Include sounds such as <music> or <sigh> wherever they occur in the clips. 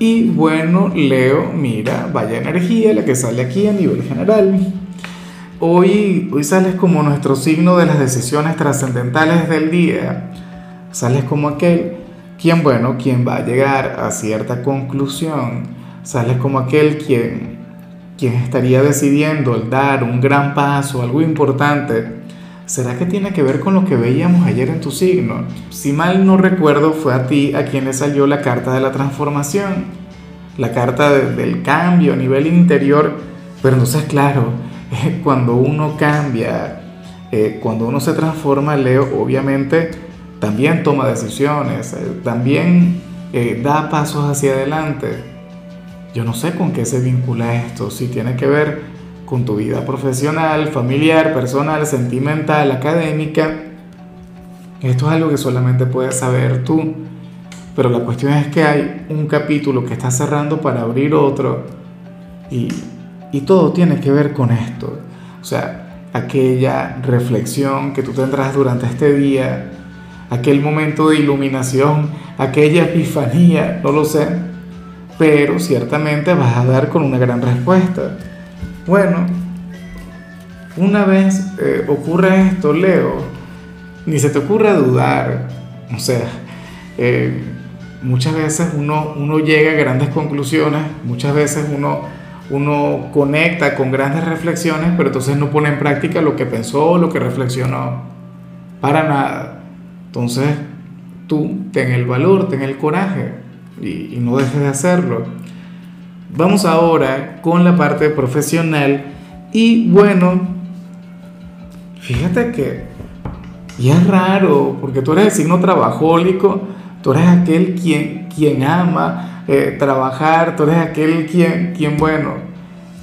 Y bueno, Leo, mira, vaya energía la que sale aquí a nivel general. Hoy, hoy sales como nuestro signo de las decisiones trascendentales del día. Sales como aquel quien, bueno, quien va a llegar a cierta conclusión. Sales como aquel quien, quien estaría decidiendo el dar un gran paso, algo importante ¿Será que tiene que ver con lo que veíamos ayer en tu signo? Si mal no recuerdo, fue a ti a quien le salió la carta de la transformación, la carta del cambio a nivel interior. Pero entonces, claro, cuando uno cambia, eh, cuando uno se transforma, Leo, obviamente también toma decisiones, eh, también eh, da pasos hacia adelante. Yo no sé con qué se vincula esto, si tiene que ver con tu vida profesional, familiar, personal, sentimental, académica. Esto es algo que solamente puedes saber tú. Pero la cuestión es que hay un capítulo que está cerrando para abrir otro y, y todo tiene que ver con esto. O sea, aquella reflexión que tú tendrás durante este día, aquel momento de iluminación, aquella epifanía, no lo sé, pero ciertamente vas a dar con una gran respuesta. Bueno, una vez eh, ocurre esto, Leo, ni se te ocurra dudar. O sea, eh, muchas veces uno, uno llega a grandes conclusiones, muchas veces uno, uno conecta con grandes reflexiones, pero entonces no pone en práctica lo que pensó, lo que reflexionó. Para nada. Entonces, tú ten el valor, ten el coraje y no dejes de hacerlo. Vamos ahora con la parte profesional y bueno, fíjate que, y es raro, porque tú eres el signo trabajólico, tú eres aquel quien, quien ama eh, trabajar, tú eres aquel quien, quien bueno,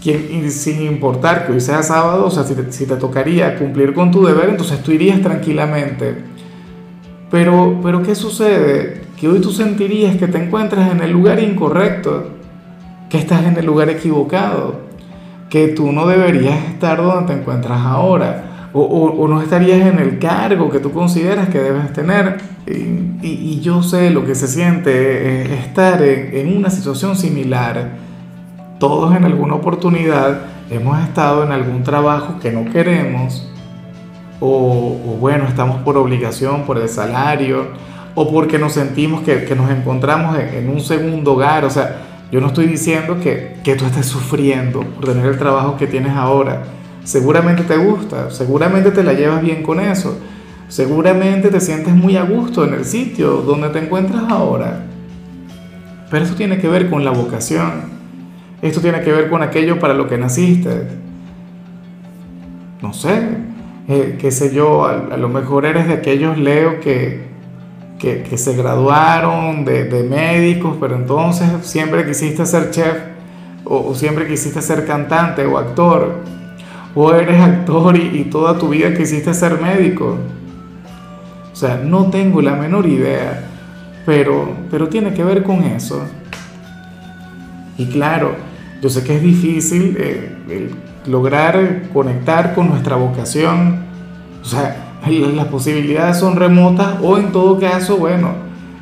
quien sin importar que hoy sea sábado, o sea, si te, si te tocaría cumplir con tu deber, entonces tú irías tranquilamente. Pero, pero ¿qué sucede? Que hoy tú sentirías que te encuentras en el lugar incorrecto que estás en el lugar equivocado, que tú no deberías estar donde te encuentras ahora, o, o, no estarías en el cargo que tú consideras que debes tener. Y, y, yo sé lo que se siente estar en, una situación similar. Todos en alguna oportunidad hemos estado en algún trabajo que no queremos, o, o, bueno, estamos por obligación, por el salario, o porque nos sentimos que, que nos encontramos en, en, un segundo hogar, o sea, yo no estoy diciendo que, que tú estés sufriendo por tener el trabajo que tienes ahora. Seguramente te gusta, seguramente te la llevas bien con eso, seguramente te sientes muy a gusto en el sitio donde te encuentras ahora. Pero eso tiene que ver con la vocación. Esto tiene que ver con aquello para lo que naciste. No sé, eh, qué sé yo, a, a lo mejor eres de aquellos, Leo, que, que, se graduaron de, de, médicos, pero entonces siempre quisiste ser chef o, o, siempre quisiste ser cantante o actor, o eres actor y, y toda tu vida quisiste ser médico. O sea, no tengo la menor idea, pero, pero tiene que ver con eso. Y claro, yo sé que es difícil eh, lograr conectar con nuestra vocación. O sea, las posibilidades son remotas o en todo caso, bueno,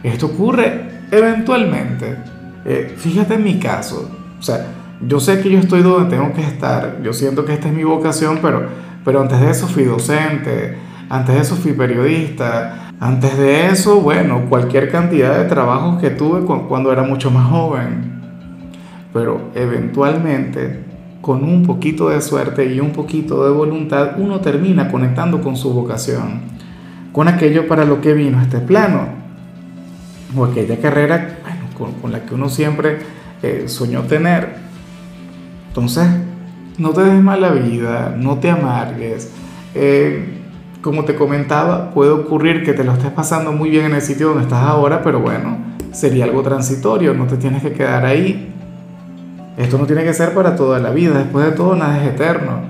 esto ocurre eventualmente. Eh, fíjate en mi caso, o sea, yo sé que yo estoy donde tengo que estar, yo siento que esta es mi vocación, pero, pero antes de eso fui docente, antes de eso fui periodista, antes de eso, bueno, cualquier cantidad de trabajos que tuve cuando era mucho más joven. Pero eventualmente con un poquito de suerte y un poquito de voluntad, uno termina conectando con su vocación, con aquello para lo que vino a este plano, o aquella carrera bueno, con, la que uno siempre eh, soñó tener. Entonces, no te des mala vida, no te amargues. Eh, como te comentaba, puede ocurrir que te lo estés pasando muy bien en el sitio donde estás ahora, pero bueno, sería algo transitorio, no te tienes que quedar ahí Esto no tiene que ser para toda la vida, después de todo nada es eterno.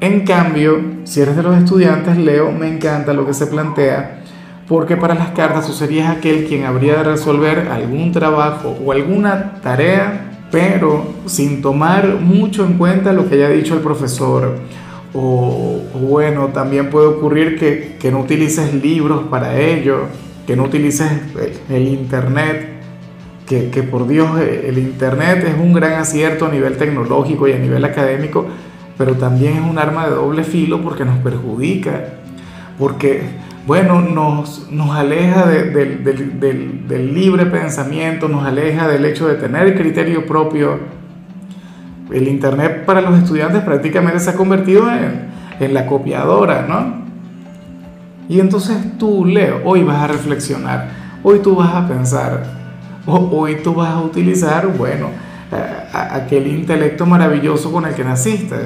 En cambio, si eres de los estudiantes, Leo, me encanta lo que se plantea, porque para las cartas tú serías aquel quien habría de resolver algún trabajo o alguna tarea, pero sin tomar mucho en cuenta lo que haya dicho el profesor. O, bueno, también puede ocurrir que, que no utilices libros para ello, que no utilices el Internet que, por Dios eh, el Internet es un gran acierto a nivel tecnológico y a nivel académico, pero también es un arma de doble filo porque nos perjudica, porque, bueno, nos, nos aleja del, del, libre pensamiento, nos aleja del hecho de tener criterio propio. El Internet para los estudiantes prácticamente se ha convertido en, en la copiadora, ¿no? Y entonces tú, Leo, hoy vas a reflexionar, hoy tú vas a pensar, hoy tú vas a utilizar, bueno, aquel intelecto maravilloso con el que naciste,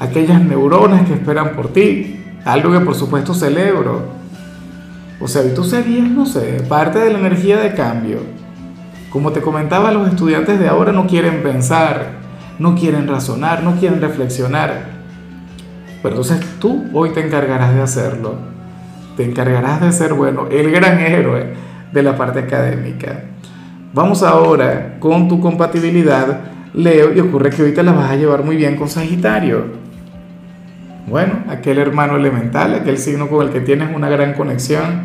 aquellas neuronas que esperan por ti, algo que por supuesto celebro. O sea, y tú serías, no sé, parte de la energía de cambio. Como te comentaba, los estudiantes de ahora no quieren pensar, no quieren razonar, no quieren reflexionar. Pero entonces tú hoy te encargarás de hacerlo. Te encargarás de ser, bueno, el gran héroe de la parte académica. Vamos ahora con tu compatibilidad, Leo, y ocurre que ahorita la vas a llevar muy bien con Sagitario. Bueno, aquel hermano elemental, aquel signo con el que tienes una gran conexión,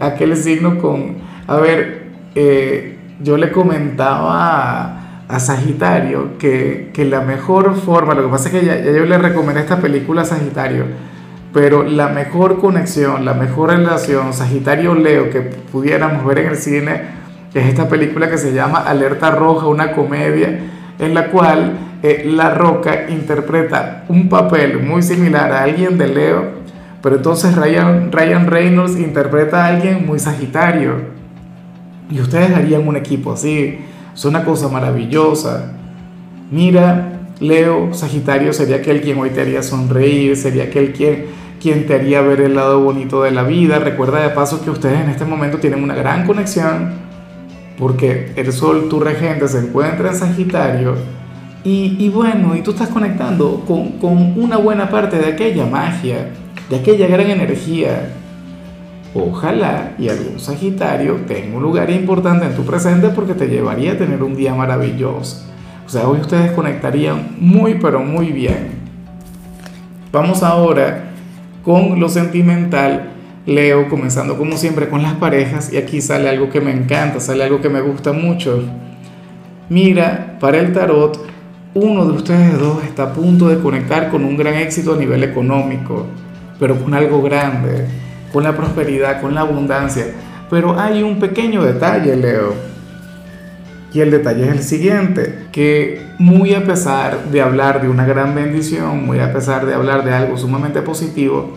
aquel signo con, a ver, eh, yo le comentaba a, Sagitario que, la mejor forma, lo que pasa es que ya, ya yo le recomendé esta película a Sagitario, pero la mejor conexión, la mejor relación Sagitario-Leo que pudiéramos ver en el cine es esta película que se llama Alerta Roja, una comedia en la cual eh, La Roca interpreta un papel muy similar a alguien de Leo, pero entonces Ryan, Ryan Reynolds interpreta a alguien muy sagitario. Y ustedes harían un equipo así. Es una cosa maravillosa. Mira, Leo, Sagitario sería aquel quien hoy te haría sonreír, sería aquel quien, quien te haría ver el lado bonito de la vida. Recuerda de paso que ustedes en este momento tienen una gran conexión porque el Sol, tu regente, se encuentra en Sagitario y, bueno, y tú estás conectando con, con, una buena parte de aquella magia, de aquella gran energía. Ojalá y algún Sagitario tenga un lugar importante en tu presente porque te llevaría a tener un día maravilloso. O sea, hoy ustedes conectarían muy, pero muy bien. Vamos ahora con lo sentimental Leo, comenzando como siempre con las parejas, y aquí sale algo que me encanta, sale algo que me gusta mucho. Mira, para el tarot, uno de ustedes dos está a punto de conectar con un gran éxito a nivel económico, pero con algo grande, con la prosperidad, con la abundancia. Pero hay un pequeño detalle, Leo. Y el detalle es el siguiente, que muy a pesar de hablar de una gran bendición, muy a pesar de hablar de algo sumamente positivo,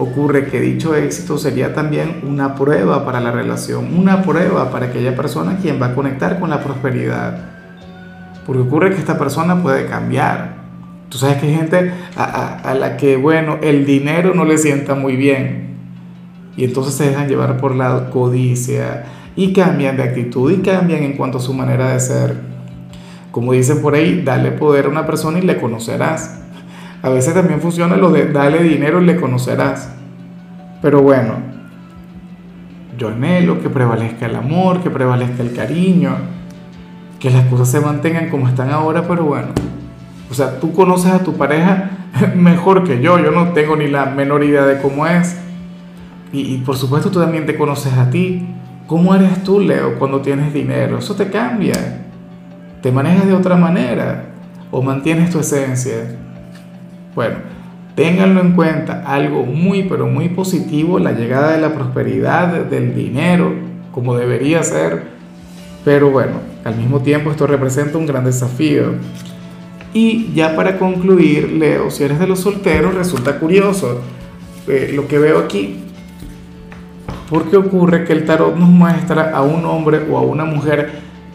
ocurre que dicho éxito sería también una prueba para la relación, una prueba para aquella persona quien va a conectar con la prosperidad. Porque ocurre que esta persona puede cambiar. Tú sabes que hay gente a, la que, bueno, el dinero no le sienta muy bien. Y entonces se dejan llevar por la codicia y cambian de actitud y cambian en cuanto a su manera de ser. Como dicen por ahí, dale poder a una persona y le conocerás. A veces también funciona lo de dale dinero y le conocerás. Pero bueno, yo anhelo que prevalezca el amor, que prevalezca el cariño, que las cosas se mantengan como están ahora, pero bueno. O sea, tú conoces a tu pareja <laughs> mejor que yo, yo no tengo ni la menor idea de cómo es. Y, y por supuesto tú también te conoces a ti. ¿Cómo eres tú, Leo, cuando tienes dinero? Eso te cambia. Te manejas de otra manera o mantienes tu esencia. Bueno, ténganlo en cuenta, algo muy pero muy positivo, la llegada de la prosperidad, del dinero, como debería ser, pero bueno, al mismo tiempo esto representa un gran desafío. Y ya para concluir, Leo, si eres de los solteros, resulta curioso eh, lo que veo aquí. Porque ocurre que el tarot nos muestra a un hombre o a una mujer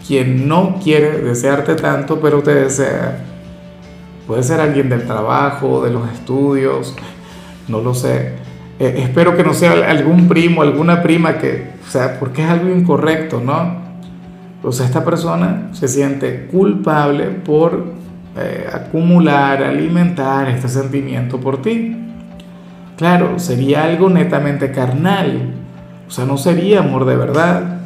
quien no quiere desearte tanto, pero te desea Puede ser alguien del trabajo, de los estudios, no lo sé. Eh, espero que no sea algún primo, alguna prima que, o sea, porque es algo incorrecto, ¿no? O sea, esta persona se siente culpable por eh, acumular, alimentar este sentimiento por ti. Claro, sería algo netamente carnal, o sea, no sería amor de verdad.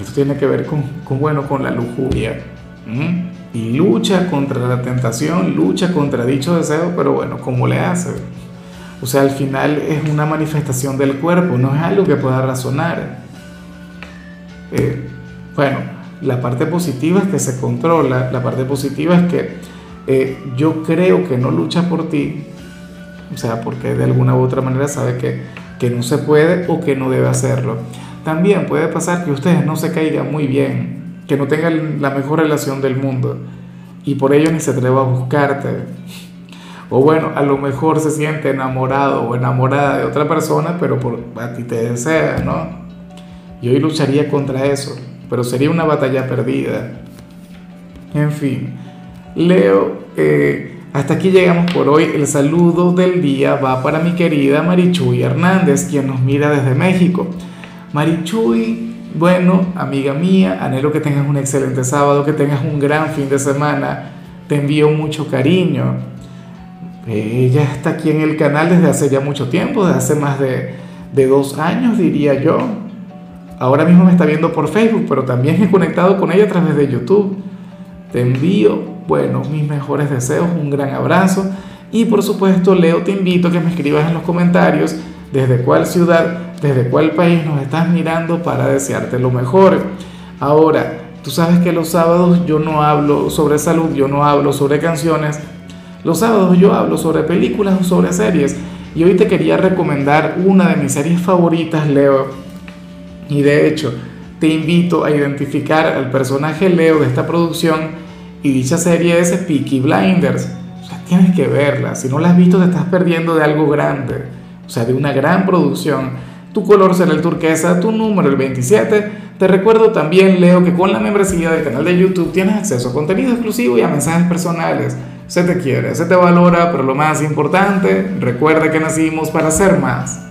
Esto tiene que ver con, bueno, con la lujuria. Y lucha contra la tentación, lucha contra dicho deseo, pero bueno, ¿cómo le hace? O sea, al final es una manifestación del cuerpo, no es algo que pueda razonar. Eh, bueno, la parte positiva es que se controla, la parte positiva es que eh, yo creo que no lucha por ti, o sea, porque de alguna u otra manera sabe que, que no se puede o que no debe hacerlo. También puede pasar que ustedes no se caigan muy bien, que no tengan la mejor relación del mundo y por ello ni se atreva a buscarte. O bueno, a lo mejor se siente enamorado o enamorada de otra persona, pero por, a ti te desea, ¿no? Y hoy lucharía contra eso, pero sería una batalla perdida. En fin, Leo, eh, hasta aquí llegamos por hoy. El saludo del día va para mi querida Marichuy Hernández, quien nos mira desde México. Marichuy, bueno, amiga mía, anhelo que tengas un excelente sábado, que tengas un gran fin de semana. Te envío mucho cariño. Ella está aquí en el canal desde hace ya mucho tiempo, desde hace más de, de dos años, diría yo. Ahora mismo me está viendo por Facebook, pero también he conectado con ella a través de YouTube. Te envío, bueno, mis mejores deseos, un gran abrazo. Y por supuesto, Leo, te invito a que me escribas en los comentarios desde cuál ciudad, desde cuál país nos estás mirando para desearte lo mejor. Ahora, tú sabes que los sábados yo no hablo sobre salud, yo no hablo sobre canciones. Los sábados yo hablo sobre películas o sobre series. Y hoy te quería recomendar una de mis series favoritas, Leo y de hecho, te invito a identificar al personaje Leo de esta producción y dicha serie es Peaky Blinders. O sea, tienes que verla. Si no la has visto, te estás perdiendo de algo grande. O sea, de una gran producción. Tu color será el turquesa, tu número el 27. Te recuerdo también, Leo, que con la membresía del canal de YouTube tienes acceso a contenido exclusivo y a mensajes personales. Se te quiere, se te valora, pero lo más importante, recuerda que nacimos para ser más.